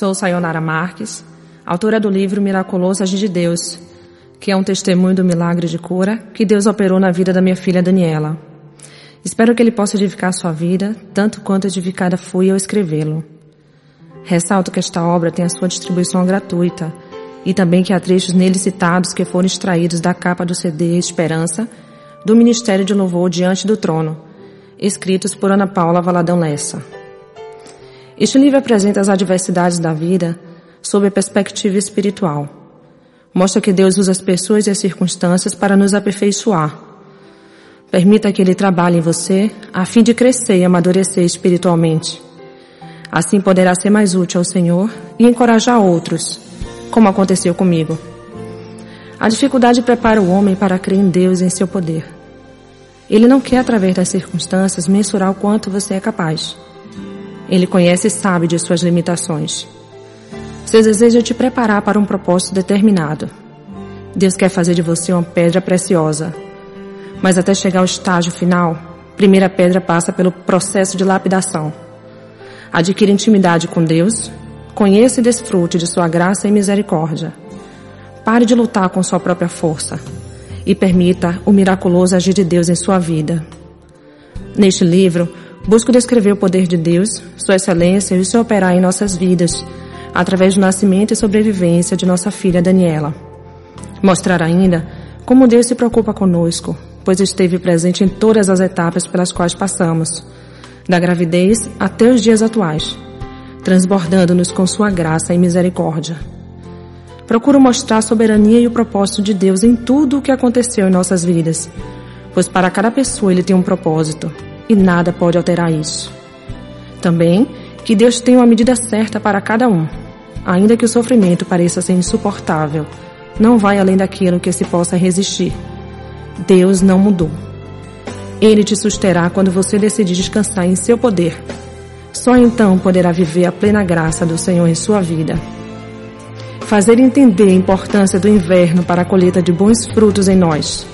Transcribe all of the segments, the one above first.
Sou Sayonara Marques, autora do livro Miraculoso Agir de Deus, que é um testemunho do milagre de cura que Deus operou na vida da minha filha Daniela. Espero que ele possa edificar sua vida, tanto quanto edificada fui ao escrevê-lo. Ressalto que esta obra tem a sua distribuição gratuita e também que há trechos nele citados que foram extraídos da capa do CD Esperança do Ministério de Louvor Diante do Trono, escritos por Ana Paula Valadão Lessa. Este livro apresenta as adversidades da vida sob a perspectiva espiritual. Mostra que Deus usa as pessoas e as circunstâncias para nos aperfeiçoar. Permita que Ele trabalhe em você a fim de crescer e amadurecer espiritualmente. Assim poderá ser mais útil ao Senhor e encorajar outros, como aconteceu comigo. A dificuldade prepara o homem para crer em Deus e em seu poder. Ele não quer, através das circunstâncias, mensurar o quanto você é capaz. Ele conhece e sabe de suas limitações. Seu desejo é te preparar para um propósito determinado. Deus quer fazer de você uma pedra preciosa. Mas até chegar ao estágio final, primeira pedra passa pelo processo de lapidação. Adquira intimidade com Deus, conheça e desfrute de sua graça e misericórdia. Pare de lutar com sua própria força e permita o miraculoso agir de Deus em sua vida. Neste livro, Busco descrever o poder de Deus, Sua excelência e o seu operar em nossas vidas, através do nascimento e sobrevivência de nossa filha Daniela. Mostrar ainda como Deus se preocupa conosco, pois esteve presente em todas as etapas pelas quais passamos, da gravidez até os dias atuais, transbordando-nos com Sua graça e misericórdia. Procuro mostrar a soberania e o propósito de Deus em tudo o que aconteceu em nossas vidas, pois para cada pessoa Ele tem um propósito e nada pode alterar isso. Também que Deus tem uma medida certa para cada um, ainda que o sofrimento pareça ser insuportável, não vai além daquilo que se possa resistir. Deus não mudou. Ele te susterá quando você decidir descansar em seu poder. Só então poderá viver a plena graça do Senhor em sua vida. Fazer entender a importância do inverno para a colheita de bons frutos em nós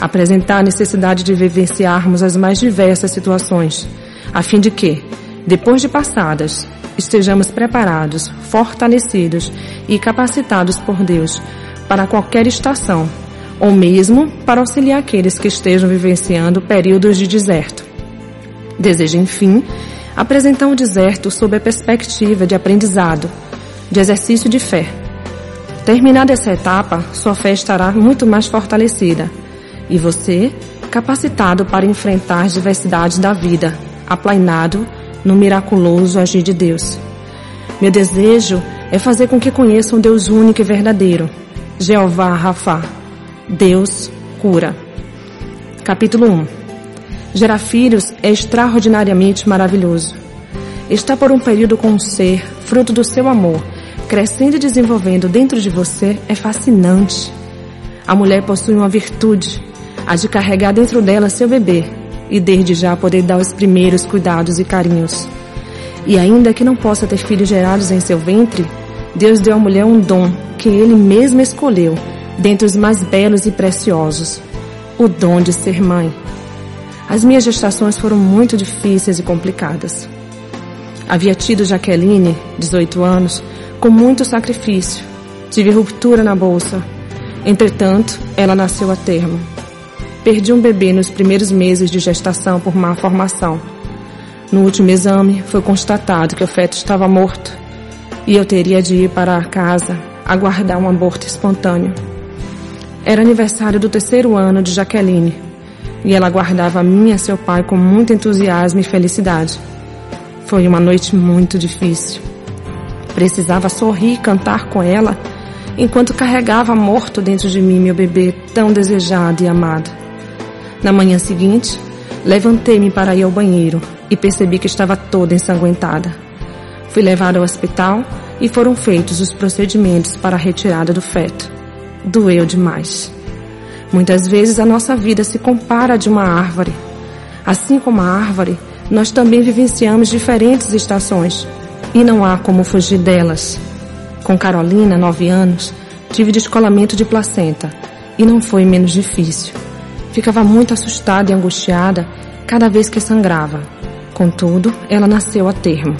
apresentar a necessidade de vivenciarmos as mais diversas situações, a fim de que, depois de passadas, estejamos preparados, fortalecidos e capacitados por Deus para qualquer estação, ou mesmo para auxiliar aqueles que estejam vivenciando períodos de deserto. Desejo, enfim, apresentar o deserto sob a perspectiva de aprendizado, de exercício de fé. Terminada essa etapa, sua fé estará muito mais fortalecida e você, capacitado para enfrentar as diversidades da vida, aplainado no miraculoso agir de Deus. Meu desejo é fazer com que conheçam um Deus único e verdadeiro, Jeová Rafa, Deus cura. Capítulo 1 Gerar filhos é extraordinariamente maravilhoso. Estar por um período com um ser, fruto do seu amor, crescendo e desenvolvendo dentro de você é fascinante. A mulher possui uma virtude, a de carregar dentro dela seu bebê e desde já poder dar os primeiros cuidados e carinhos. E ainda que não possa ter filhos gerados em seu ventre, Deus deu à mulher um dom que ele mesmo escolheu, dentre os mais belos e preciosos, o dom de ser mãe. As minhas gestações foram muito difíceis e complicadas. Havia tido Jaqueline, 18 anos, com muito sacrifício. Tive ruptura na bolsa. Entretanto, ela nasceu a termo. Perdi um bebê nos primeiros meses de gestação por má formação. No último exame, foi constatado que o feto estava morto e eu teria de ir para casa aguardar um aborto espontâneo. Era aniversário do terceiro ano de Jaqueline e ela aguardava a mim e seu pai com muito entusiasmo e felicidade. Foi uma noite muito difícil. Precisava sorrir e cantar com ela enquanto carregava morto dentro de mim meu bebê tão desejado e amado. Na manhã seguinte, levantei-me para ir ao banheiro e percebi que estava toda ensanguentada. Fui levada ao hospital e foram feitos os procedimentos para a retirada do feto. Doeu demais. Muitas vezes a nossa vida se compara a de uma árvore. Assim como a árvore, nós também vivenciamos diferentes estações e não há como fugir delas. Com Carolina, nove anos, tive descolamento de placenta e não foi menos difícil. Ficava muito assustada e angustiada cada vez que sangrava. Contudo, ela nasceu a termo.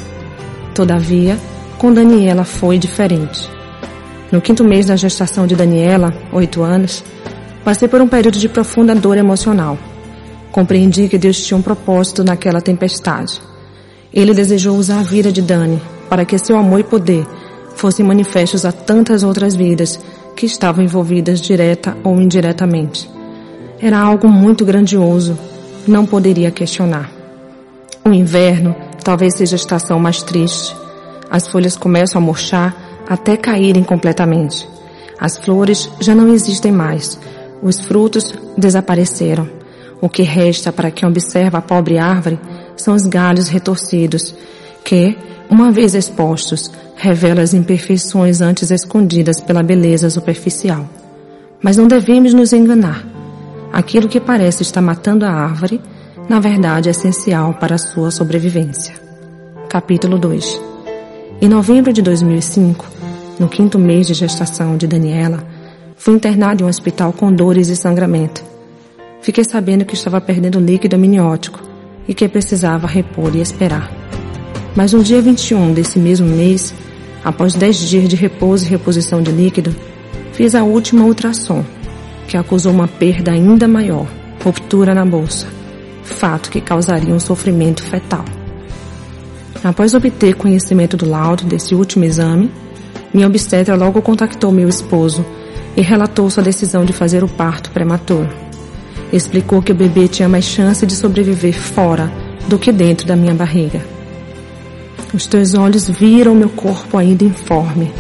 Todavia, com Daniela foi diferente. No quinto mês da gestação de Daniela, oito anos, passei por um período de profunda dor emocional. Compreendi que Deus tinha um propósito naquela tempestade. Ele desejou usar a vida de Dani para que seu amor e poder fossem manifestos a tantas outras vidas que estavam envolvidas direta ou indiretamente. Era algo muito grandioso, não poderia questionar. O inverno talvez seja a estação mais triste. As folhas começam a murchar até caírem completamente. As flores já não existem mais. Os frutos desapareceram. O que resta para quem observa a pobre árvore são os galhos retorcidos, que, uma vez expostos, revelam as imperfeições antes escondidas pela beleza superficial. Mas não devemos nos enganar. Aquilo que parece estar matando a árvore, na verdade é essencial para a sua sobrevivência. Capítulo 2 Em novembro de 2005, no quinto mês de gestação de Daniela, fui internado em um hospital com dores e sangramento. Fiquei sabendo que estava perdendo líquido amniótico e que precisava repor e esperar. Mas no dia 21 desse mesmo mês, após 10 dias de repouso e reposição de líquido, fiz a última ultrassom, que acusou uma perda ainda maior, ruptura na bolsa, fato que causaria um sofrimento fetal. Após obter conhecimento do laudo desse último exame, minha obstetra logo contactou meu esposo e relatou sua decisão de fazer o parto prematuro. Explicou que o bebê tinha mais chance de sobreviver fora do que dentro da minha barriga. Os teus olhos viram meu corpo ainda informe,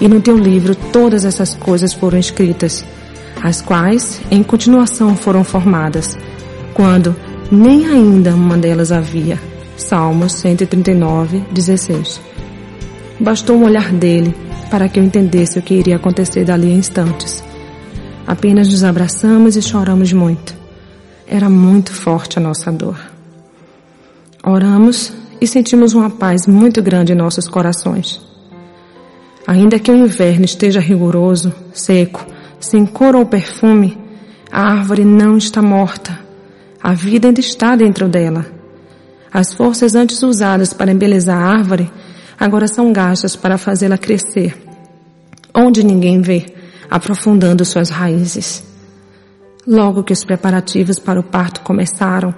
e no teu livro todas essas coisas foram escritas, as quais, em continuação, foram formadas, quando nem ainda uma delas havia. Salmos 139, 16. Bastou um olhar dele para que eu entendesse o que iria acontecer dali a instantes. Apenas nos abraçamos e choramos muito. Era muito forte a nossa dor. Oramos e sentimos uma paz muito grande em nossos corações. Ainda que o inverno esteja rigoroso, seco, sem cor ou perfume, a árvore não está morta. A vida ainda está dentro dela. As forças antes usadas para embelezar a árvore agora são gastas para fazê-la crescer, onde ninguém vê, aprofundando suas raízes. Logo que os preparativos para o parto começaram,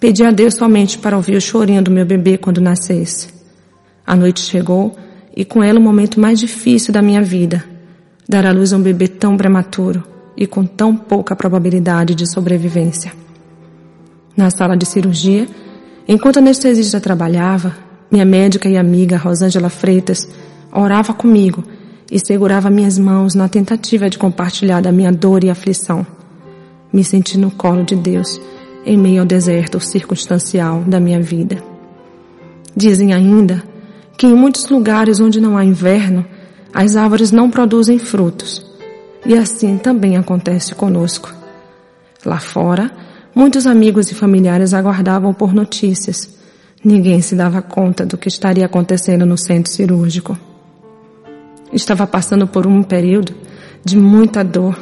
Pedi a Deus somente para ouvir o chorinho do meu bebê quando nascesse. A noite chegou e com ela o momento mais difícil da minha vida. Dar à luz a um bebê tão prematuro e com tão pouca probabilidade de sobrevivência. Na sala de cirurgia, enquanto a anestesista trabalhava, minha médica e amiga Rosângela Freitas orava comigo e segurava minhas mãos na tentativa de compartilhar da minha dor e aflição. Me senti no colo de Deus em meio ao deserto circunstancial da minha vida. Dizem ainda que em muitos lugares onde não há inverno, as árvores não produzem frutos. E assim também acontece conosco. Lá fora, muitos amigos e familiares aguardavam por notícias. Ninguém se dava conta do que estaria acontecendo no centro cirúrgico. Estava passando por um período de muita dor,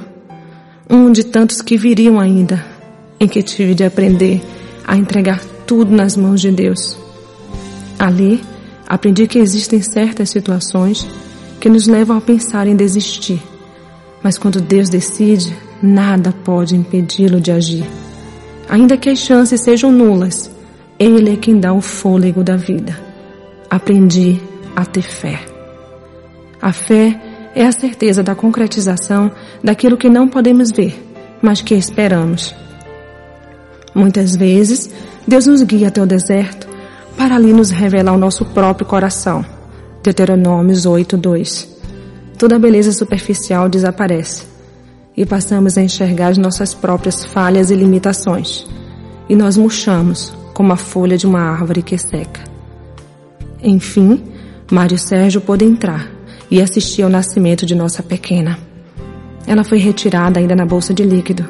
um de tantos que viriam ainda, em que tive de aprender a entregar tudo nas mãos de Deus. Ali, aprendi que existem certas situações que nos levam a pensar em desistir, mas quando Deus decide, nada pode impedi-lo de agir. Ainda que as chances sejam nulas, Ele é quem dá o fôlego da vida. Aprendi a ter fé. A fé é a certeza da concretização daquilo que não podemos ver, mas que esperamos. Muitas vezes, Deus nos guia até o deserto para ali nos revelar o nosso próprio coração. Deuteronômios 8:2. Toda a beleza superficial desaparece e passamos a enxergar as nossas próprias falhas e limitações. E nós murchamos como a folha de uma árvore que seca. Enfim, Mário Sérgio pôde entrar e assistir ao nascimento de nossa pequena. Ela foi retirada ainda na bolsa de líquido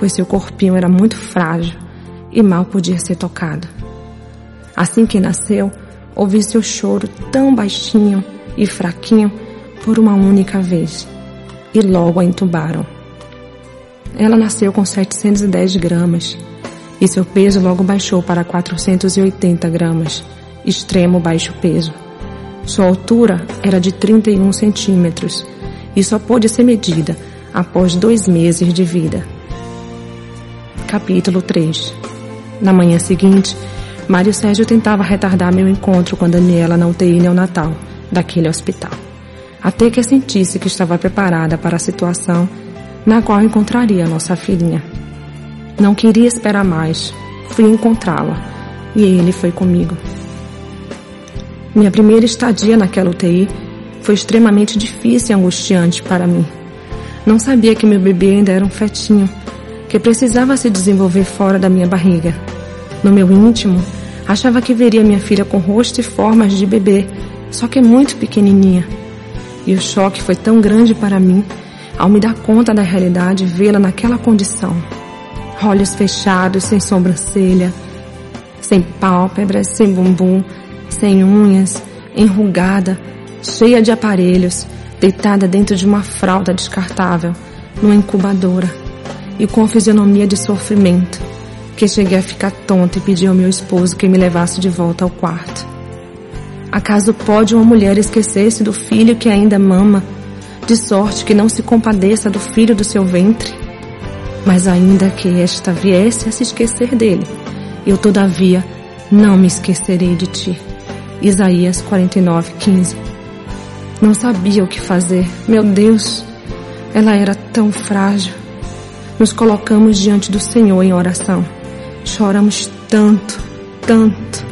pois seu corpinho era muito frágil e mal podia ser tocado. Assim que nasceu, ouvi seu choro tão baixinho e fraquinho por uma única vez e logo a entubaram. Ela nasceu com 710 gramas e seu peso logo baixou para 480 gramas, extremo baixo peso. Sua altura era de 31 centímetros e só pôde ser medida após dois meses de vida. Capítulo 3 Na manhã seguinte, Mário Sérgio tentava retardar meu encontro com a Daniela na UTI neonatal daquele hospital, até que sentisse que estava preparada para a situação na qual encontraria nossa filhinha. Não queria esperar mais, fui encontrá-la e ele foi comigo. Minha primeira estadia naquela UTI foi extremamente difícil e angustiante para mim. Não sabia que meu bebê ainda era um fetinho, que precisava se desenvolver fora da minha barriga. No meu íntimo, achava que veria minha filha com rosto e formas de bebê, só que é muito pequenininha. E o choque foi tão grande para mim, ao me dar conta da realidade, vê-la naquela condição. Olhos fechados, sem sobrancelha, sem pálpebras, sem bumbum, sem unhas, enrugada, cheia de aparelhos, deitada dentro de uma fralda descartável, numa incubadora, e com a fisionomia de sofrimento, que cheguei a ficar tonta e pedi ao meu esposo que me levasse de volta ao quarto. Acaso pode uma mulher esquecer-se do filho que ainda mama, de sorte que não se compadeça do filho do seu ventre? Mas ainda que esta viesse a se esquecer dele, eu todavia não me esquecerei de ti. Isaías 49, 15. Não sabia o que fazer. Meu Deus, ela era tão frágil. Nos colocamos diante do Senhor em oração. Choramos tanto, tanto.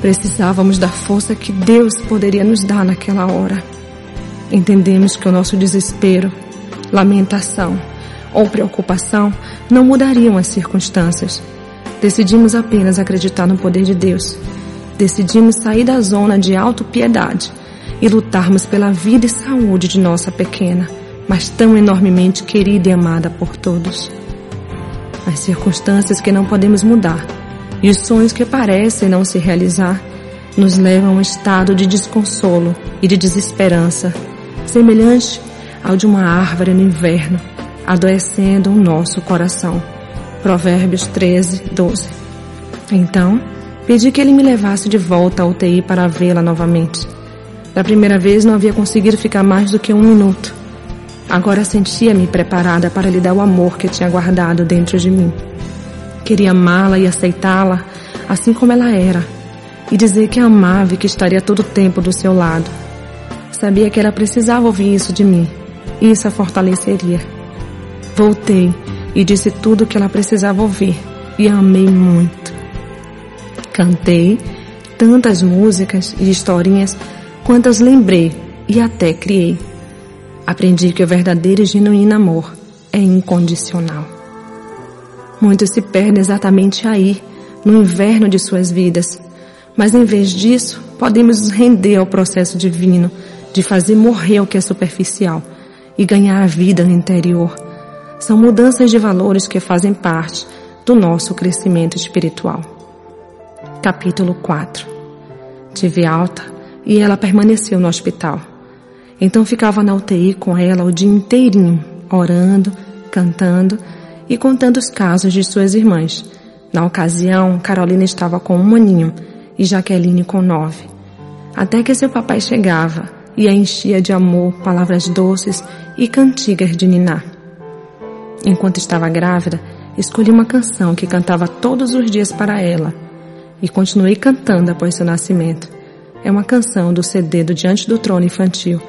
Precisávamos da força que Deus poderia nos dar naquela hora. Entendemos que o nosso desespero, lamentação ou preocupação não mudariam as circunstâncias. Decidimos apenas acreditar no poder de Deus. Decidimos sair da zona de autopiedade e lutarmos pela vida e saúde de nossa pequena, mas tão enormemente querida e amada por todos. As circunstâncias que não podemos mudar e os sonhos que parecem não se realizar nos levam a um estado de desconsolo e de desesperança, semelhante ao de uma árvore no inverno, adoecendo o nosso coração. Provérbios 13, 12. Então, pedi que ele me levasse de volta à UTI para vê-la novamente. Da primeira vez não havia conseguido ficar mais do que um minuto. Agora sentia-me preparada para lhe dar o amor que tinha guardado dentro de mim. Queria amá-la e aceitá-la assim como ela era, e dizer que a amava e que estaria todo o tempo do seu lado. Sabia que ela precisava ouvir isso de mim, e isso a fortaleceria. Voltei e disse tudo o que ela precisava ouvir e a amei muito. Cantei tantas músicas e historinhas quantas lembrei e até criei. Aprendi que o verdadeiro e genuíno amor é incondicional. Muitos se perdem exatamente aí, no inverno de suas vidas, mas em vez disso, podemos nos render ao processo divino de fazer morrer o que é superficial e ganhar a vida no interior são mudanças de valores que fazem parte do nosso crescimento espiritual. Capítulo 4 Tive alta e ela permaneceu no hospital. Então ficava na UTI com ela o dia inteirinho, orando, cantando e contando os casos de suas irmãs. Na ocasião, Carolina estava com um aninho e Jaqueline com nove. Até que seu papai chegava e a enchia de amor, palavras doces e cantigas de ninar. Enquanto estava grávida, escolhi uma canção que cantava todos os dias para ela e continuei cantando após seu nascimento. É uma canção do CD do Diante do Trono Infantil,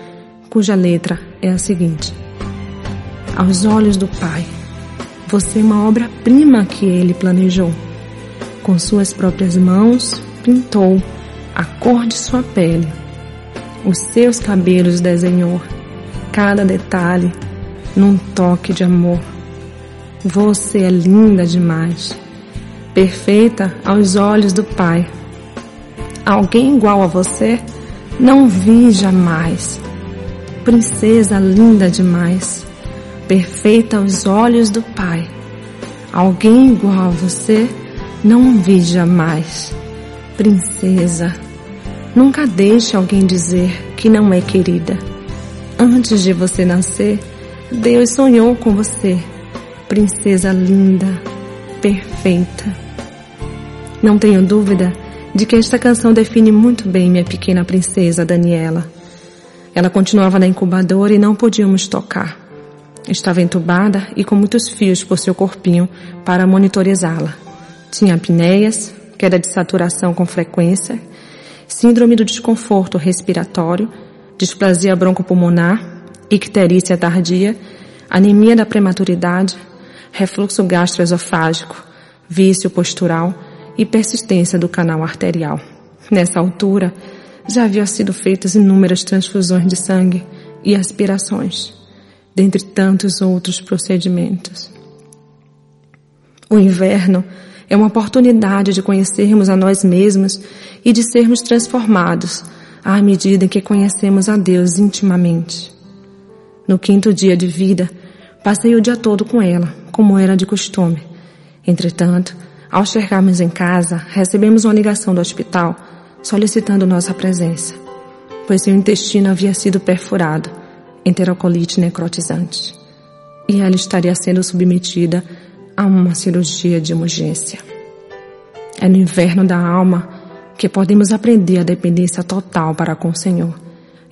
cuja letra é a seguinte: Aos olhos do Pai, você é uma obra-prima que ele planejou. Com suas próprias mãos, pintou a cor de sua pele. Os seus cabelos desenhou, cada detalhe num toque de amor. Você é linda demais, perfeita aos olhos do Pai. Alguém igual a você não vi jamais. Princesa linda demais, perfeita aos olhos do Pai. Alguém igual a você não vi jamais. Princesa, nunca deixe alguém dizer que não é querida. Antes de você nascer, Deus sonhou com você princesa linda, perfeita. Não tenho dúvida de que esta canção define muito bem minha pequena princesa Daniela. Ela continuava na incubadora e não podíamos tocar. Estava entubada e com muitos fios por seu corpinho para monitorizá-la. Tinha apneias, queda de saturação com frequência, síndrome do desconforto respiratório, displasia broncopulmonar, icterícia tardia, anemia da prematuridade, refluxo gastroesofágico, vício postural e persistência do canal arterial. Nessa altura, já haviam sido feitas inúmeras transfusões de sangue e aspirações, dentre tantos outros procedimentos. O inverno é uma oportunidade de conhecermos a nós mesmos e de sermos transformados à medida que conhecemos a Deus intimamente. No quinto dia de vida, passei o dia todo com ela, como era de costume. Entretanto, ao chegarmos em casa, recebemos uma ligação do hospital solicitando nossa presença, pois seu intestino havia sido perfurado, enterocolite necrotizante, e ela estaria sendo submetida a uma cirurgia de emergência. É no inverno da alma que podemos aprender a dependência total para com o Senhor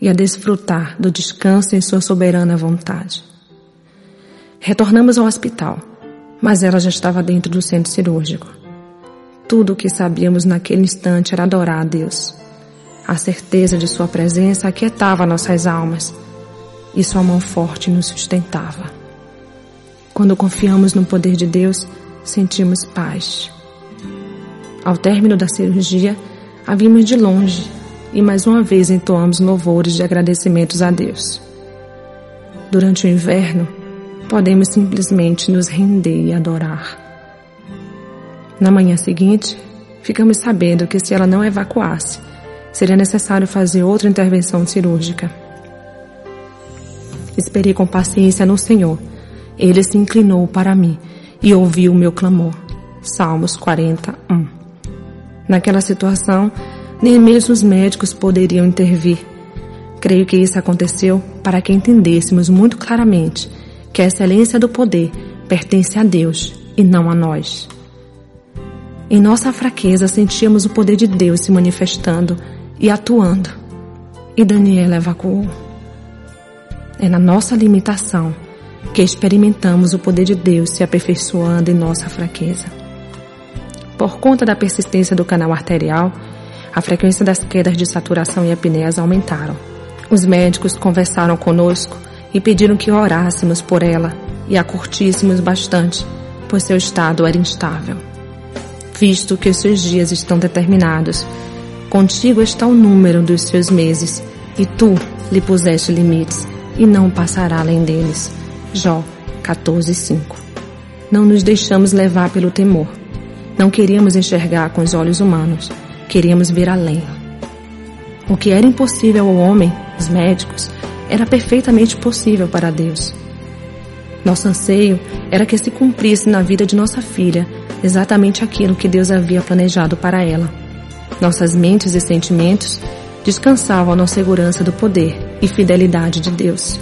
e a desfrutar do descanso em Sua soberana vontade. Retornamos ao hospital, mas ela já estava dentro do centro cirúrgico. Tudo o que sabíamos naquele instante era adorar a Deus. A certeza de Sua presença aquietava nossas almas e Sua mão forte nos sustentava. Quando confiamos no poder de Deus, sentimos paz. Ao término da cirurgia, a vimos de longe e mais uma vez entoamos louvores de agradecimentos a Deus. Durante o inverno, podemos simplesmente nos render e adorar. Na manhã seguinte, ficamos sabendo que se ela não evacuasse, seria necessário fazer outra intervenção cirúrgica. Esperei com paciência no Senhor. Ele se inclinou para mim e ouviu o meu clamor. Salmos 41. Naquela situação, nem mesmo os médicos poderiam intervir. Creio que isso aconteceu para que entendêssemos muito claramente que a excelência do poder pertence a Deus e não a nós. Em nossa fraqueza sentíamos o poder de Deus se manifestando e atuando. E Daniela evacuou. É na nossa limitação que experimentamos o poder de Deus se aperfeiçoando em nossa fraqueza. Por conta da persistência do canal arterial, a frequência das quedas de saturação e apneias aumentaram. Os médicos conversaram conosco e pediram que orássemos por ela e a curtíssemos bastante, pois seu estado era instável visto que os seus dias estão determinados. Contigo está o número dos seus meses, e tu lhe puseste limites, e não passará além deles. Jó 14:5. Não nos deixamos levar pelo temor. Não queríamos enxergar com os olhos humanos, queríamos ver além. O que era impossível ao homem, os médicos, era perfeitamente possível para Deus. Nosso anseio era que se cumprisse na vida de nossa filha exatamente aquilo que Deus havia planejado para ela. Nossas mentes e sentimentos descansavam na segurança do poder e fidelidade de Deus.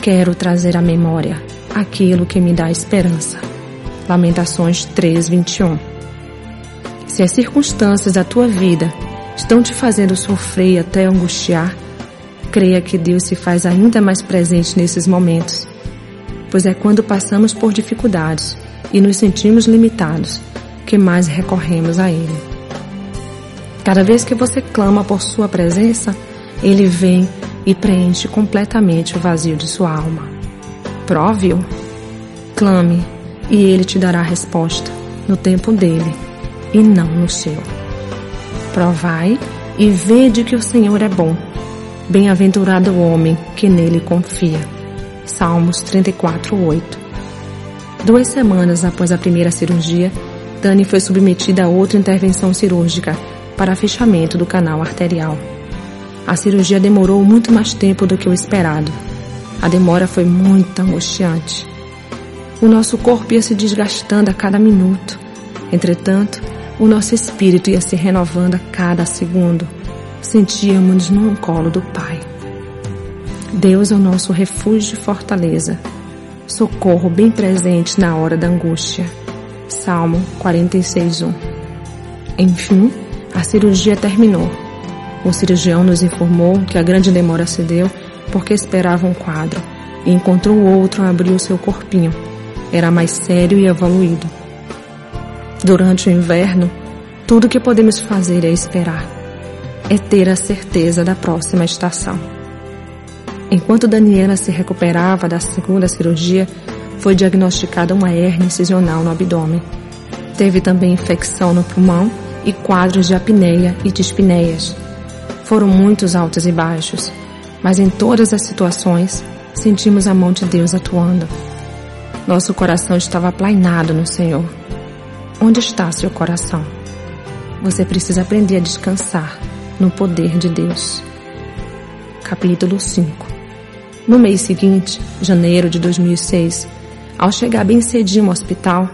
Quero trazer à memória aquilo que me dá esperança. Lamentações 3:21. Se as circunstâncias da tua vida estão te fazendo sofrer até angustiar, creia que Deus se faz ainda mais presente nesses momentos, pois é quando passamos por dificuldades e nos sentimos limitados, que mais recorremos a Ele. Cada vez que você clama por Sua presença, Ele vem e preenche completamente o vazio de sua alma. Prove-o. Clame e Ele te dará a resposta no tempo dele e não no seu. Provai e vede que o Senhor é bom. Bem-aventurado o homem que nele confia. Salmos 34, 8. Duas semanas após a primeira cirurgia, Dani foi submetida a outra intervenção cirúrgica para fechamento do canal arterial. A cirurgia demorou muito mais tempo do que o esperado. A demora foi muito angustiante. O nosso corpo ia se desgastando a cada minuto. Entretanto, o nosso espírito ia se renovando a cada segundo. Sentíamos-nos no colo do Pai. Deus é o nosso refúgio e fortaleza socorro bem presente na hora da angústia. Salmo 46:1. Enfim, A cirurgia terminou. O cirurgião nos informou que a grande demora se deu porque esperava um quadro e encontrou outro a abrir o seu corpinho. Era mais sério e evoluído. Durante o inverno, tudo que podemos fazer é esperar. É ter a certeza da próxima estação. Enquanto Daniela se recuperava da segunda cirurgia, foi diagnosticada uma hernia incisional no abdômen. Teve também infecção no pulmão e quadros de apneia e dispneias. Foram muitos altos e baixos, mas em todas as situações sentimos a mão de Deus atuando. Nosso coração estava aplainado no Senhor. Onde está seu coração? Você precisa aprender a descansar no poder de Deus. Capítulo 5 No mês seguinte, janeiro de 2006, ao chegar bem cedinho ao hospital,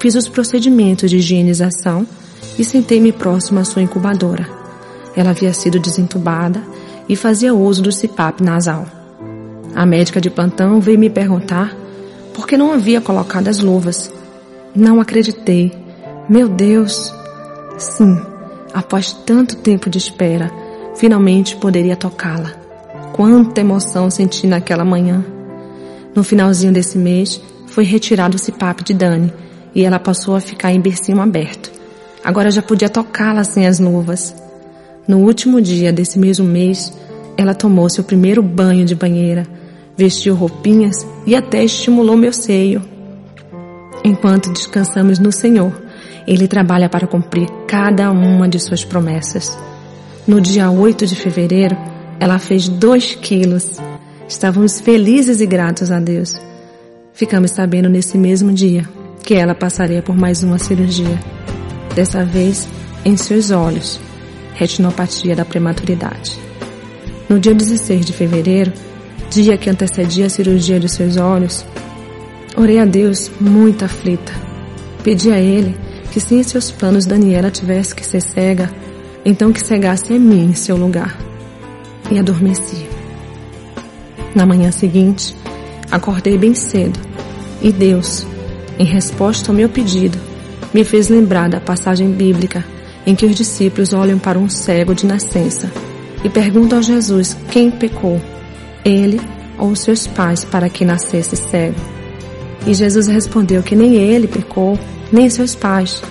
fiz os procedimentos de higienização e sentei-me próximo à sua incubadora. Ela havia sido desentubada e fazia uso do CPAP nasal. A médica de plantão veio me perguntar por que não havia colocado as luvas. Não acreditei. Meu Deus! Sim, após tanto tempo de espera, finalmente poderia tocá-la. Quanta emoção senti naquela manhã. No finalzinho desse mês, foi retirado o CPAP de Dani e ela passou a ficar em bercinho aberto. Agora já podia tocá-la sem as luvas. No último dia desse mesmo mês, ela tomou seu primeiro banho de banheira, vestiu roupinhas e até estimulou meu seio. Enquanto descansamos no Senhor, Ele trabalha para cumprir cada uma de suas promessas. No dia 8 de fevereiro, ela fez dois quilos. Estávamos felizes e gratos a Deus. Ficamos sabendo nesse mesmo dia que ela passaria por mais uma cirurgia. Dessa vez em seus olhos, retinopatia da prematuridade. No dia 16 de fevereiro, dia que antecedia a cirurgia de seus olhos, orei a Deus muito aflita. Pedi a Ele que se em seus planos Daniela tivesse que ser cega, então que cegasse em mim em seu lugar. E adormeci. Na manhã seguinte, acordei bem cedo e Deus, em resposta ao meu pedido, me fez lembrar da passagem bíblica em que os discípulos olham para um cego de nascença e perguntam a Jesus quem pecou, ele ou seus pais, para que nascesse cego. E Jesus respondeu que nem ele pecou, nem seus pais,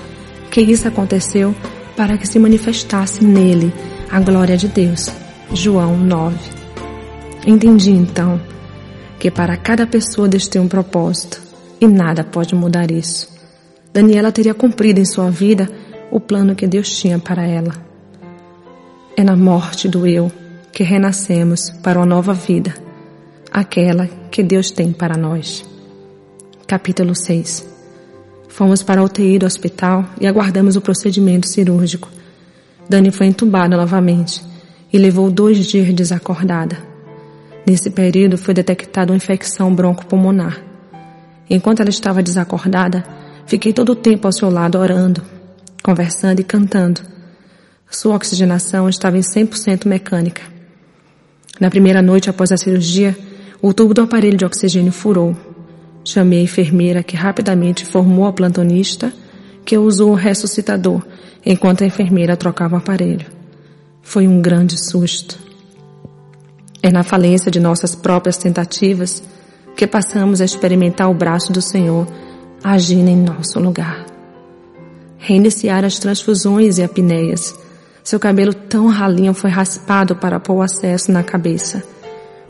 que isso aconteceu para que se manifestasse nele a glória de Deus. João 9. Entendi então que para cada pessoa Deus tem um propósito e nada pode mudar isso. Daniela teria cumprido em sua vida o plano que Deus tinha para ela. É na morte do eu que renascemos para uma nova vida, aquela que Deus tem para nós. Capítulo 6 Fomos para a UTI do hospital e aguardamos o procedimento cirúrgico. Dani foi entubada novamente e levou dois dias desacordada. Nesse período foi detectada uma infecção broncopulmonar. Enquanto ela estava desacordada, fiquei todo o tempo ao seu lado orando, conversando e cantando. Sua oxigenação estava em 100% mecânica. Na primeira noite após a cirurgia, o tubo do aparelho de oxigênio furou. Chamei a enfermeira que rapidamente informou a plantonista que usou o ressuscitador enquanto a enfermeira trocava o aparelho. Foi um grande susto. É na falência de nossas próprias tentativas que passamos a experimentar o braço do Senhor agindo em nosso lugar. Reiniciar as transfusões e apneias. Seu cabelo tão ralinho foi raspado para pôr o acesso na cabeça.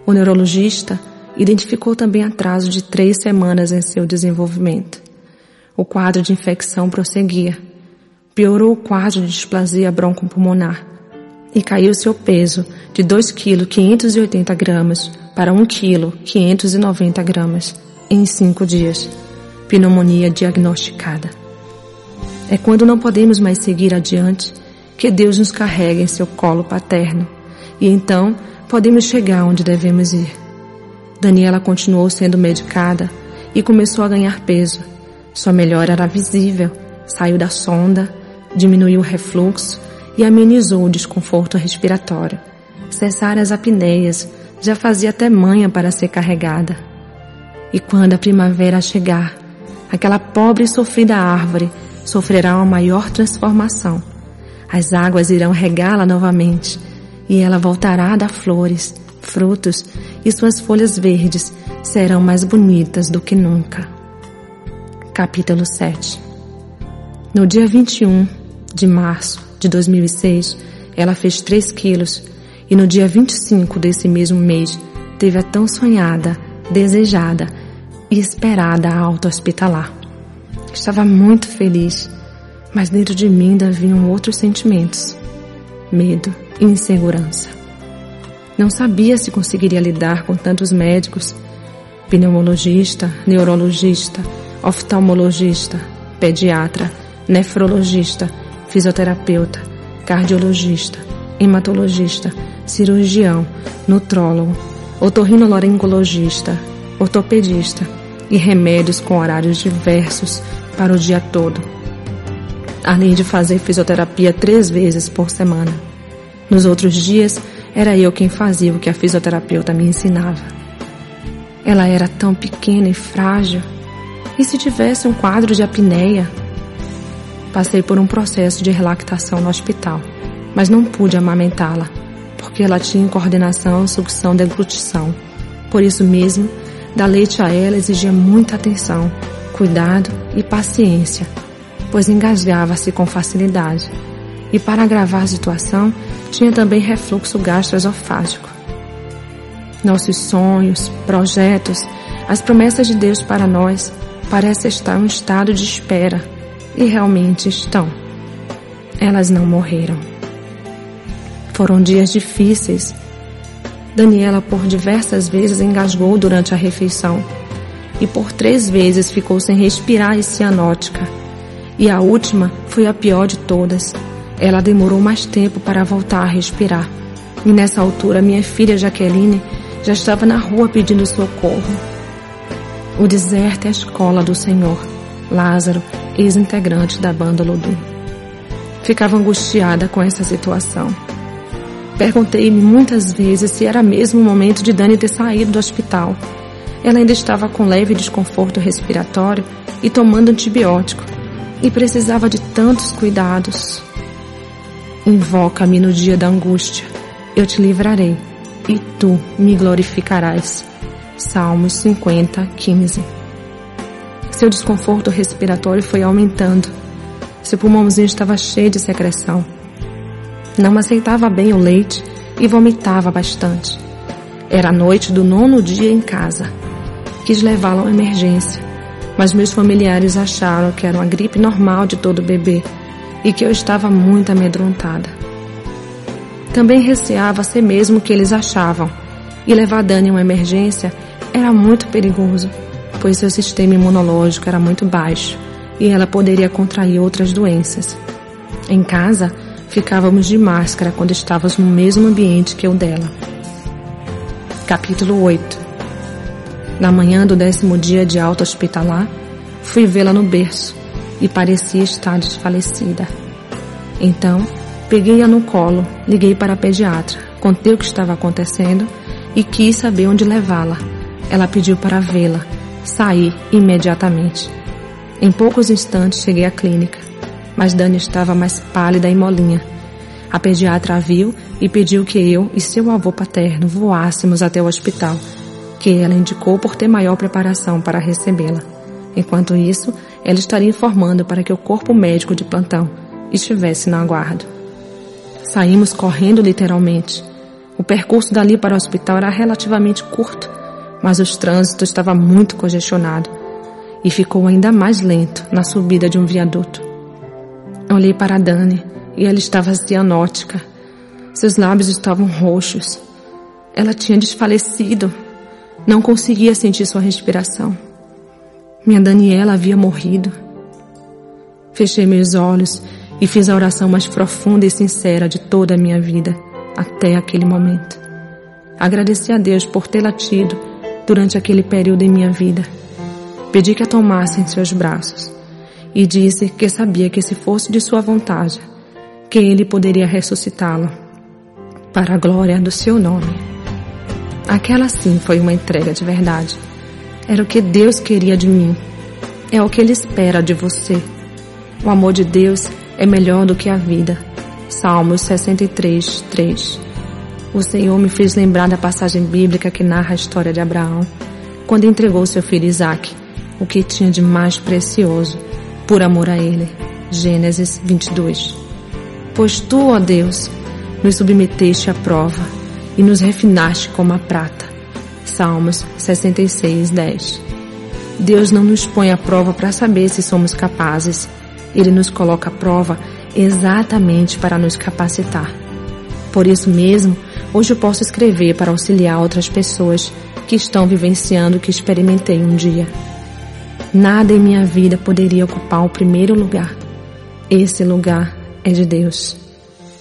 O neurologista identificou também atraso de três semanas em seu desenvolvimento. O quadro de infecção prosseguia. Piorou o quadro de displasia broncopulmonar e caiu seu peso de 2 kg 580 gramas para 1 kg 590 gramas em cinco dias. Pneumonia diagnosticada. É quando não podemos mais seguir adiante que Deus nos carrega em seu colo paterno e então podemos chegar onde devemos ir. Daniela continuou sendo medicada e começou a ganhar peso. Sua melhora era visível, saiu da sonda, diminuiu o refluxo e amenizou o desconforto respiratório. Cessar as apneias, já fazia até manha para ser carregada. E quando a primavera chegar, aquela pobre e sofrida árvore sofrerá uma maior transformação. As águas irão regá-la novamente e ela voltará a dar flores, frutos e suas folhas verdes serão mais bonitas do que nunca. Capítulo 7 No dia 21 de março de 2006, ela fez 3 quilos e no dia 25 desse mesmo mês teve a tão sonhada, desejada e esperada alta hospitalar. Estava muito feliz, mas dentro de mim ainda vinham outros sentimentos: medo e insegurança. Não sabia se conseguiria lidar com tantos médicos pneumologista, neurologista, oftalmologista, pediatra, nefrologista, fisioterapeuta, cardiologista, hematologista, cirurgião, nutrólogo, otorrinolaringologista, ortopedista e remédios com horários diversos para o dia todo, além de fazer fisioterapia três vezes por semana. Nos outros dias, era eu quem fazia o que a fisioterapeuta me ensinava. Ela era tão pequena e frágil. E se tivesse um quadro de apneia? Passei por um processo de relactação no hospital, mas não pude amamentá-la, porque ela tinha coordenação, sucção, deglutição. Por isso mesmo, dar leite a ela exigia muita atenção, cuidado e paciência, pois engasgava-se com facilidade. E para agravar a situação, tinha também refluxo gastroesofágico. Nossos sonhos, projetos, as promessas de Deus para nós parecem estar em um estado de espera e realmente estão. Elas não morreram. Foram dias difíceis. Daniela por diversas vezes engasgou durante a refeição e por três vezes ficou sem respirar e cianótica. E a última foi a pior de todas. Ela demorou mais tempo para voltar a respirar. E nessa altura, minha filha Jaqueline já estava na rua pedindo socorro. O deserto é a escola do Senhor. Lázaro, ex-integrante da banda Lodum. Ficava angustiada com essa situação. Perguntei-me muitas vezes se era mesmo o momento de Dani ter saído do hospital. Ela ainda estava com leve desconforto respiratório e tomando antibiótico, e precisava de tantos cuidados. Invoca-me no dia da angústia, eu te livrarei e tu me glorificarás. Salmos 50, 15. Seu desconforto respiratório foi aumentando. Seu pulmãozinho estava cheio de secreção. Não aceitava bem o leite e vomitava bastante. Era a noite do nono dia em casa. Quis levá-la a uma emergência, mas meus familiares acharam que era uma gripe normal de todo bebê e que eu estava muito amedrontada. Também receava ser mesmo o que eles achavam, e levar Dani a uma emergência era muito perigoso, pois seu sistema imunológico era muito baixo e ela poderia contrair outras doenças. Em casa, ficávamos de máscara quando estávamos no mesmo ambiente que o dela. Capítulo 8 Na manhã do décimo dia de alta hospitalar, fui vê-la no berço e parecia estar desfalecida. Então, Peguei-a no colo, liguei para a pediatra, contei o que estava acontecendo e quis saber onde levá-la. Ela pediu para vê-la. Saí imediatamente. Em poucos instantes cheguei à clínica, mas Dani estava mais pálida e molinha. A pediatra viu e pediu que eu e seu avô paterno voássemos até o hospital, que ela indicou por ter maior preparação para recebê-la. Enquanto isso, ela estaria informando para que o corpo médico de plantão estivesse no aguardo. Saímos correndo literalmente. O percurso dali para o hospital era relativamente curto, mas o trânsito estava muito congestionado e ficou ainda mais lento na subida de um viaduto. Olhei para Dani e ela estava cianótica. Seus lábios estavam roxos. Ela tinha desfalecido. Não conseguia sentir sua respiração. Minha Daniela havia morrido. Fechei meus olhos e fiz a oração mais profunda e sincera de toda a minha vida até aquele momento. Agradeci a Deus por ter latido durante aquele período em minha vida. Pedi que a tomasse em seus braços e disse que sabia que se fosse de sua vontade, que ele poderia ressuscitá-la para a glória do seu nome. Aquela sim foi uma entrega de verdade. Era o que Deus queria de mim. É o que Ele espera de você. O amor de Deus é melhor do que a vida. Salmos 63, 3. O Senhor me fez lembrar da passagem bíblica que narra a história de Abraão, quando entregou seu filho Isaque, o que tinha de mais precioso, por amor a ele. Gênesis 22. Pois tu, ó Deus, nos submeteste à prova e nos refinaste como a prata. Salmos 66, 10. Deus não nos põe à prova para saber se somos capazes. Ele nos coloca à prova exatamente para nos capacitar. Por isso mesmo, hoje eu posso escrever para auxiliar outras pessoas que estão vivenciando o que experimentei um dia. Nada em minha vida poderia ocupar o primeiro lugar. Esse lugar é de Deus.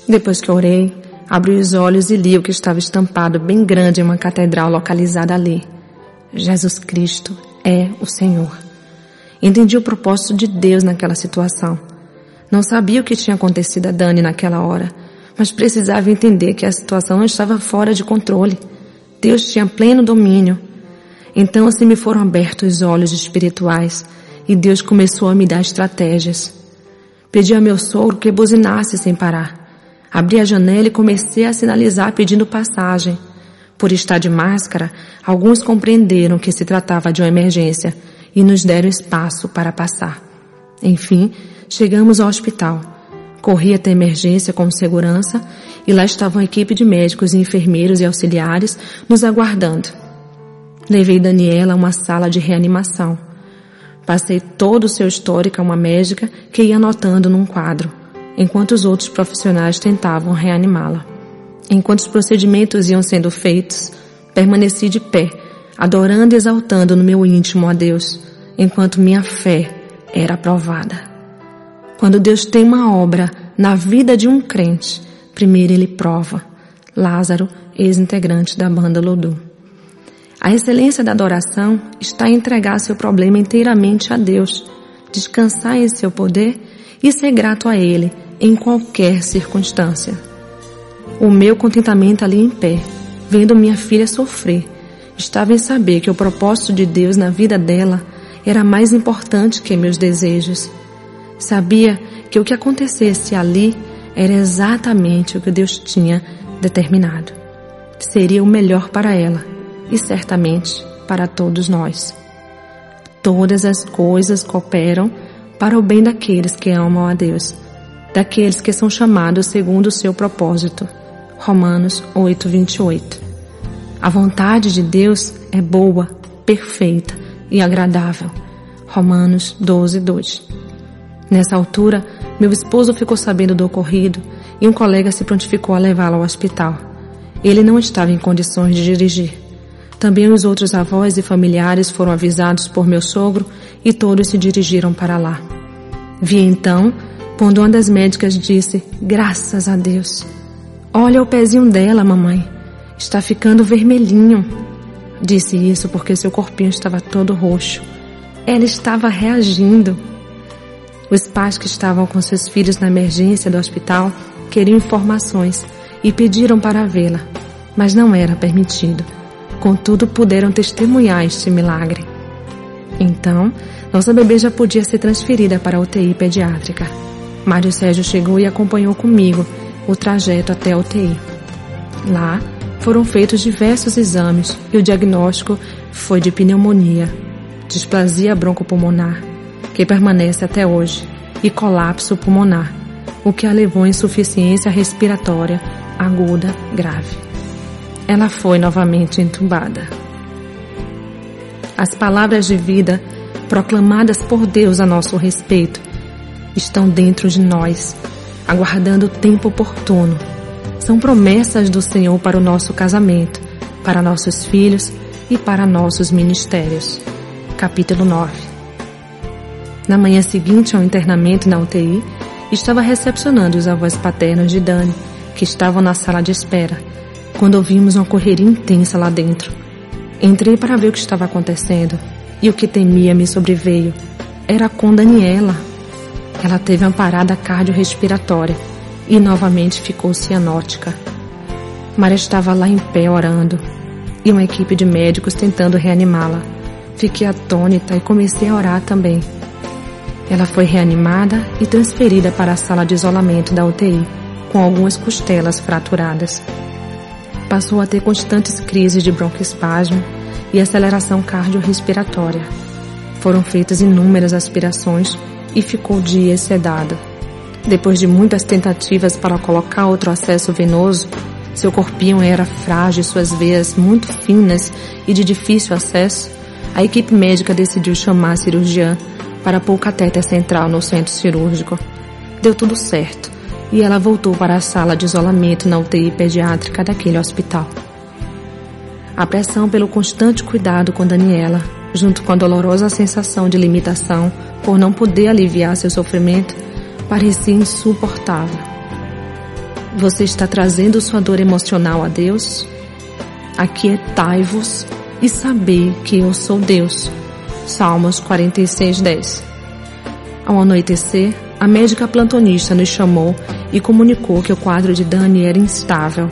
Depois que orei, abri os olhos e li o que estava estampado bem grande em uma catedral localizada ali. Jesus Cristo é o Senhor. Entendi o propósito de Deus naquela situação. Não sabia o que tinha acontecido a Dani naquela hora, mas precisava entender que a situação estava fora de controle. Deus tinha pleno domínio. Então assim me foram abertos os olhos espirituais e Deus começou a me dar estratégias. Pedi ao meu sogro que buzinasse sem parar. Abri a janela e comecei a sinalizar pedindo passagem. Por estar de máscara, alguns compreenderam que se tratava de uma emergência e nos deram espaço para passar. Enfim, chegamos ao hospital. Corri até a emergência com segurança e lá estava uma equipe de médicos, enfermeiros e auxiliares nos aguardando. Levei Daniela a uma sala de reanimação. Passei todo o seu histórico a uma médica que ia anotando num quadro, enquanto os outros profissionais tentavam reanimá-la. Enquanto os procedimentos iam sendo feitos, permaneci de pé, adorando e exaltando no meu íntimo a Deus, enquanto minha fé era aprovada. Quando Deus tem uma obra na vida de um crente, primeiro ele prova. Lázaro, ex-integrante da banda Lodu. A excelência da adoração está em entregar seu problema inteiramente a Deus, descansar em seu poder e ser grato a Ele em qualquer circunstância. O meu contentamento ali em pé, vendo minha filha sofrer, estava em saber que o propósito de Deus na vida dela era mais importante que meus desejos. Sabia que o que acontecesse ali era exatamente o que Deus tinha determinado. Seria o melhor para ela e certamente para todos nós. Todas as coisas cooperam para o bem daqueles que amam a Deus, daqueles que são chamados segundo o seu propósito. Romanos 8:28. A vontade de Deus é boa, perfeita e agradável. Romanos 12:2. Nessa altura, meu esposo ficou sabendo do ocorrido e um colega se prontificou a levá-lo ao hospital. Ele não estava em condições de dirigir. Também os outros avós e familiares foram avisados por meu sogro e todos se dirigiram para lá. Vi então, quando uma das médicas disse: Graças a Deus. Olha o pezinho dela, mamãe. Está ficando vermelhinho. Disse isso porque seu corpinho estava todo roxo. Ela estava reagindo. Os pais que estavam com seus filhos na emergência do hospital queriam informações e pediram para vê-la, mas não era permitido. Contudo, puderam testemunhar este milagre. Então, nossa bebê já podia ser transferida para a UTI pediátrica. Mário Sérgio chegou e acompanhou comigo o trajeto até a UTI. Lá, foram feitos diversos exames e o diagnóstico foi de pneumonia, displasia broncopulmonar, que permanece até hoje, e colapso pulmonar, o que a levou a insuficiência respiratória aguda grave. Ela foi novamente entubada. As palavras de vida proclamadas por Deus a nosso respeito estão dentro de nós aguardando o tempo oportuno. São promessas do Senhor para o nosso casamento, para nossos filhos e para nossos ministérios. Capítulo 9. Na manhã seguinte ao internamento na UTI, estava recepcionando os avós paternos de Dani, que estavam na sala de espera, quando ouvimos uma correria intensa lá dentro. Entrei para ver o que estava acontecendo e o que temia me sobreveio. Era com Daniela, ela teve uma parada cardiorrespiratória e novamente ficou cianótica. Maria estava lá em pé orando e uma equipe de médicos tentando reanimá-la. Fiquei atônita e comecei a orar também. Ela foi reanimada e transferida para a sala de isolamento da UTI, com algumas costelas fraturadas. Passou a ter constantes crises de broncoespasmo e aceleração cardiorrespiratória. Foram feitas inúmeras aspirações e ficou dias sedada. Depois de muitas tentativas para colocar outro acesso venoso, seu corpinho era frágil, suas veias muito finas e de difícil acesso, a equipe médica decidiu chamar a cirurgiã para pôr o catéter central no centro cirúrgico. Deu tudo certo e ela voltou para a sala de isolamento na UTI pediátrica daquele hospital. A pressão pelo constante cuidado com Daniela, junto com a dolorosa sensação de limitação por não poder aliviar seu sofrimento, parecia insuportável. Você está trazendo sua dor emocional a Deus? Aquietai-vos e sabei que eu sou Deus. Salmos 46, 10. Ao anoitecer, a médica plantonista nos chamou e comunicou que o quadro de Dani era instável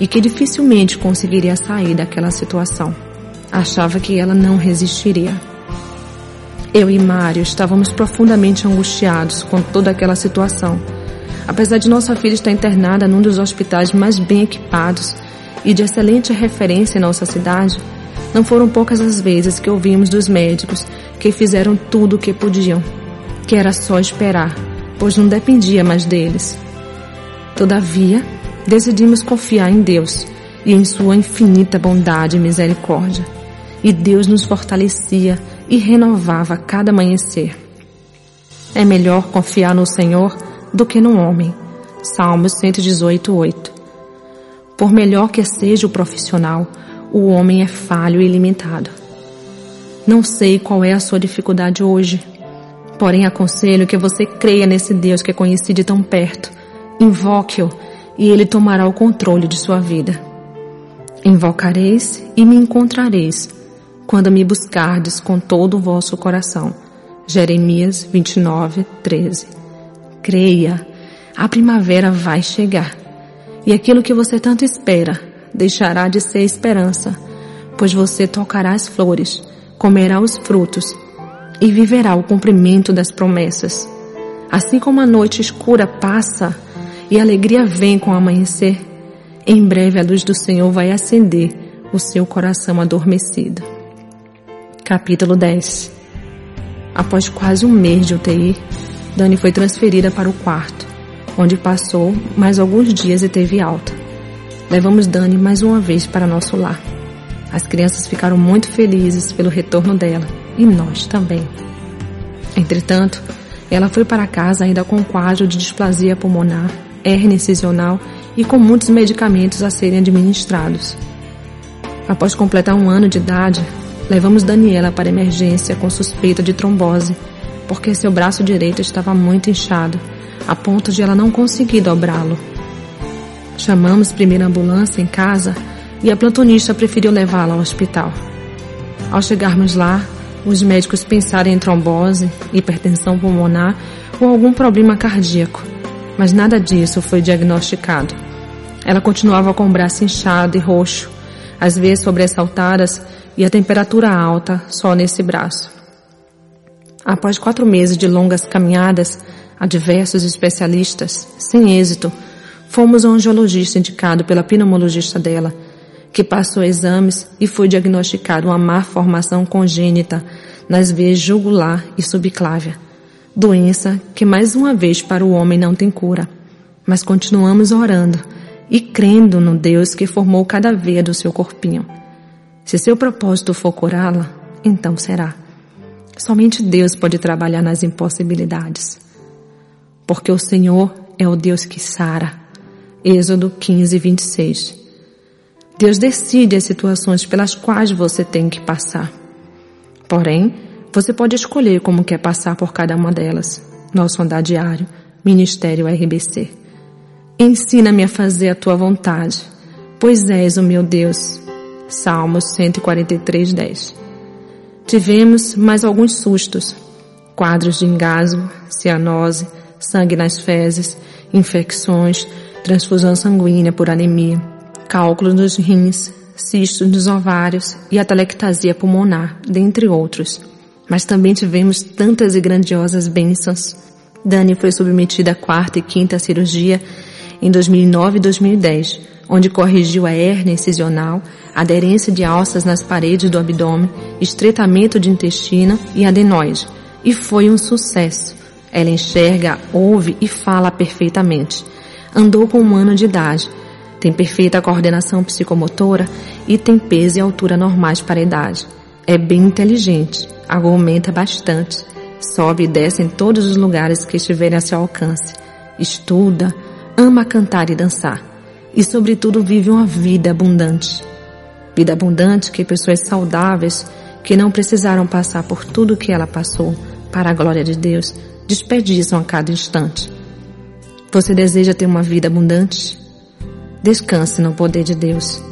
e que dificilmente conseguiria sair daquela situação. Achava que ela não resistiria. Eu e Mário estávamos profundamente angustiados com toda aquela situação. Apesar de nossa filha estar internada num dos hospitais mais bem equipados e de excelente referência em nossa cidade, não foram poucas as vezes que ouvimos dos médicos que fizeram tudo o que podiam, que era só esperar, pois não dependia mais deles. Todavia, decidimos confiar em Deus e em Sua infinita bondade e misericórdia. E Deus nos fortalecia e renovava a cada amanhecer. É melhor confiar no Senhor do que no homem. Salmos 118, 8. Por melhor que seja o profissional, o homem é falho e limitado. Não sei qual é a sua dificuldade hoje, porém aconselho que você creia nesse Deus que é conhecido de tão perto. Invoque-o e ele tomará o controle de sua vida. Invocareis e me encontrareis quando me buscardes com todo o vosso coração. Jeremias 29, 13. Creia, a primavera vai chegar e aquilo que você tanto espera deixará de ser esperança, pois você tocará as flores, comerá os frutos e viverá o cumprimento das promessas. Assim como a noite escura passa e a alegria vem com o amanhecer, em breve a luz do Senhor vai acender o seu coração adormecido. Capítulo 10 Após quase um mês de UTI, Dani foi transferida para o quarto, onde passou mais alguns dias e teve alta. Levamos Dani mais uma vez para nosso lar. As crianças ficaram muito felizes pelo retorno dela e nós também. Entretanto, ela foi para casa ainda com quadro de displasia pulmonar, hernia incisional e com muitos medicamentos a serem administrados. Após completar um ano de idade, levamos Daniela para emergência com suspeita de trombose, porque seu braço direito estava muito inchado, a ponto de ela não conseguir dobrá-lo. Chamamos primeira ambulância em casa e a plantonista preferiu levá-la ao hospital. Ao chegarmos lá, os médicos pensaram em trombose, hipertensão pulmonar ou algum problema cardíaco, mas nada disso foi diagnosticado. Ela continuava com o braço inchado e roxo, as veias sobressaltadas e a temperatura alta só nesse braço. Após quatro meses de longas caminhadas a diversos especialistas, sem êxito, fomos ao angiologista indicado pela pneumologista dela, que passou exames e foi diagnosticado uma má formação congênita nas veias jugular e subclávia, doença que mais uma vez para o homem não tem cura. Mas continuamos orando e crendo no Deus que formou cada veia do seu corpinho. Se seu propósito for curá-la, então será. Somente Deus pode trabalhar nas impossibilidades. Porque o Senhor é o Deus que sara. Êxodo 15, 26. Deus decide as situações pelas quais você tem que passar. Porém, você pode escolher como quer passar por cada uma delas. Nosso andar diário, Ministério RBC. Ensina-me a fazer a tua vontade, pois és o meu Deus. Salmos 143, 10. Tivemos mais alguns sustos, quadros de engasgo, cianose, sangue nas fezes, infecções, transfusão sanguínea por anemia, cálculos nos rins, cistos nos ovários e atelectasia pulmonar, dentre outros. Mas também tivemos tantas e grandiosas bênçãos. Dani foi submetida à quarta e quinta cirurgia em 2009 e 2010, onde corrigiu a hérnia incisional, aderência de alças nas paredes do abdômen, estreitamento de intestino e adenoide. E foi um sucesso. Ela enxerga, ouve e fala perfeitamente. Andou com um ano de idade. Tem perfeita coordenação psicomotora e tem peso e altura normais para a idade. É bem inteligente, argumenta bastante, sobe e desce em todos os lugares que estiverem a seu alcance. Estuda, ama cantar e dançar. E, sobretudo, vive uma vida abundante. Vida abundante que pessoas saudáveis, que não precisaram passar por tudo que ela passou, para a glória de Deus, desperdiçam a cada instante. Você deseja ter uma vida abundante? Descanse no poder de Deus.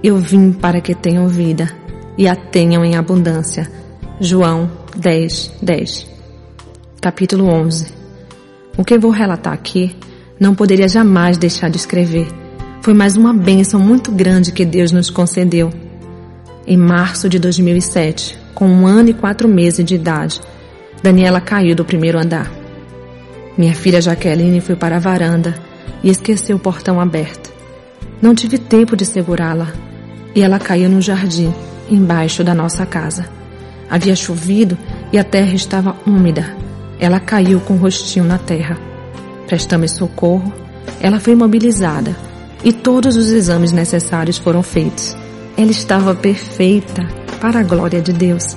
Eu vim para que tenham vida e a tenham em abundância. João 10, 10. Capítulo 11. O que vou relatar aqui não poderia jamais deixar de escrever. Foi mais uma bênção muito grande que Deus nos concedeu. Em março de 2007, com um ano e quatro meses de idade, Daniela caiu do primeiro andar. Minha filha Jaqueline foi para a varanda e esqueceu o portão aberto. Não tive tempo de segurá-la e ela caiu no jardim, embaixo da nossa casa. Havia chovido e a terra estava úmida. Ela caiu com o rostinho na terra. Prestamos socorro, ela foi imobilizada e todos os exames necessários foram feitos. Ela estava perfeita, para a glória de Deus.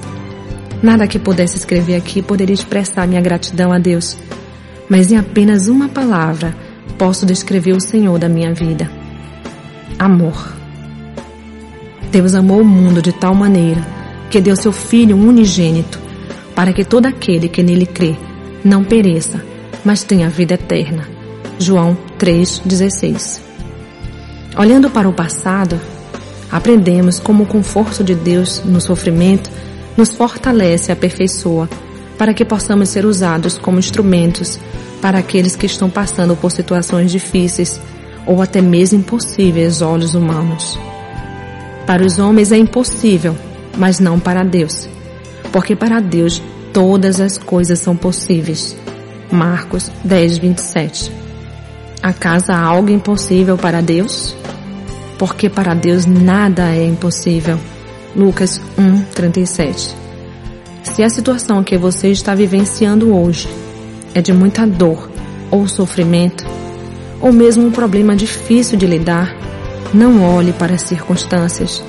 Nada que pudesse escrever aqui poderia expressar minha gratidão a Deus, mas em apenas uma palavra posso descrever o Senhor da minha vida: amor. Deus amou o mundo de tal maneira que deu seu Filho unigênito para que todo aquele que nele crê não pereça, mas tenha vida eterna. João 3,16 Olhando para o passado, aprendemos como o conforto de Deus no sofrimento nos fortalece e aperfeiçoa para que possamos ser usados como instrumentos para aqueles que estão passando por situações difíceis ou até mesmo impossíveis aos olhos humanos. Para os homens é impossível, mas não para Deus, porque para Deus todas as coisas são possíveis. Marcos 10, 27. Acaso há algo impossível para Deus? Porque para Deus nada é impossível. Lucas 1, 37. Se a situação que você está vivenciando hoje é de muita dor ou sofrimento, ou mesmo um problema difícil de lidar, não olhe para as circunstâncias.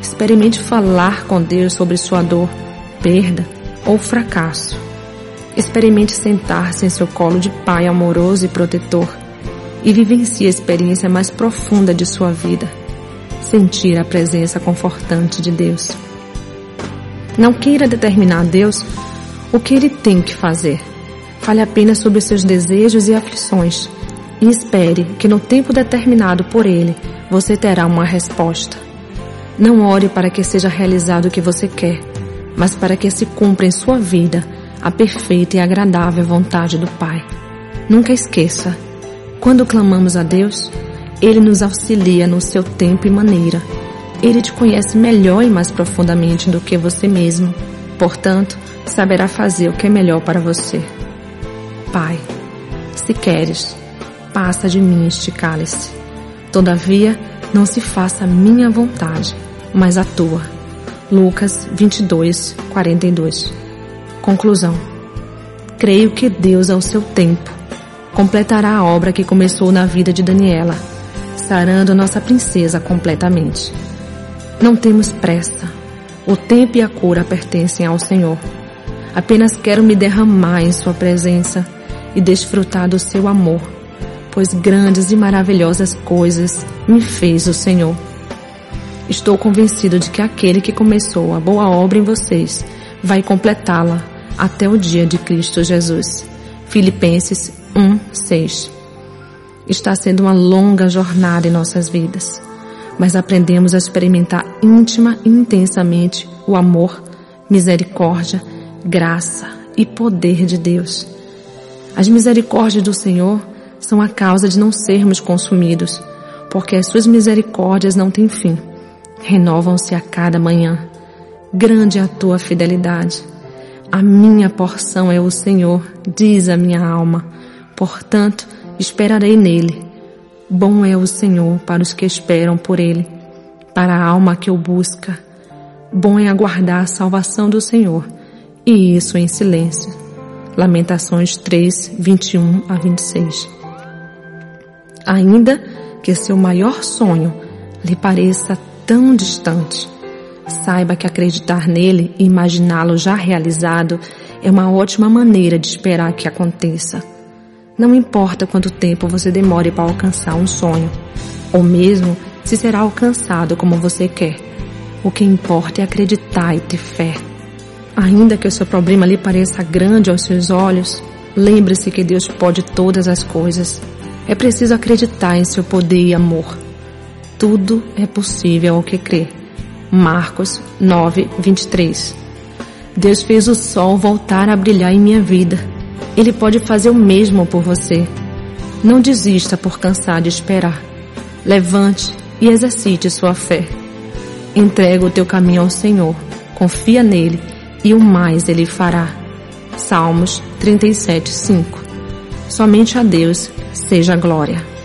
Experimente falar com Deus sobre sua dor, perda ou fracasso. Experimente sentar-se em seu colo de pai amoroso e protetor e vivencie a experiência mais profunda de sua vida. Sentir a presença confortante de Deus. Não queira determinar a Deus o que Ele tem que fazer. Fale apenas sobre seus desejos e aflições e espere que no tempo determinado por Ele você terá uma resposta. Não ore para que seja realizado o que você quer, mas para que se cumpra em sua vida a perfeita e agradável vontade do Pai. Nunca esqueça, quando clamamos a Deus, Ele nos auxilia no seu tempo e maneira. Ele te conhece melhor e mais profundamente do que você mesmo. Portanto, saberá fazer o que é melhor para você. Pai, se queres, passa de mim este cálice. Todavia, não se faça a minha vontade, mas a tua. Lucas 22, 42. Conclusão. Creio que Deus, ao seu tempo, completará a obra que começou na vida de Daniela, sarando nossa princesa completamente. Não temos pressa. O tempo e a cura pertencem ao Senhor. Apenas quero me derramar em Sua presença e desfrutar do Seu amor pois grandes e maravilhosas coisas me fez o Senhor. Estou convencido de que aquele que começou a boa obra em vocês vai completá-la até o dia de Cristo Jesus. Filipenses 1, 6. Está sendo uma longa jornada em nossas vidas, mas aprendemos a experimentar íntima e intensamente o amor, misericórdia, graça e poder de Deus. As misericórdias do Senhor são a causa de não sermos consumidos, porque as suas misericórdias não têm fim. Renovam-se a cada manhã. Grande é a tua fidelidade. A minha porção é o Senhor, diz a minha alma. Portanto, esperarei nele. Bom é o Senhor para os que esperam por ele, para a alma que o busca. Bom é aguardar a salvação do Senhor, e isso em silêncio. Lamentações 3, 21 a 26. Ainda que seu maior sonho lhe pareça tão distante, saiba que acreditar nele e imaginá-lo já realizado é uma ótima maneira de esperar que aconteça. Não importa quanto tempo você demore para alcançar um sonho, ou mesmo se será alcançado como você quer. O que importa é acreditar e ter fé. Ainda que o seu problema lhe pareça grande aos seus olhos, lembre-se que Deus pode todas as coisas. É preciso acreditar em seu poder e amor. Tudo é possível ao que crê. Marcos 9, 23. Deus fez o sol voltar a brilhar em minha vida ele pode fazer o mesmo por você. Não desista por cansar de esperar. Levante e exercite sua fé. Entrega o teu caminho ao Senhor. Confia nele e o mais ele fará. Salmos 37, 5. Somente a Deus seja glória.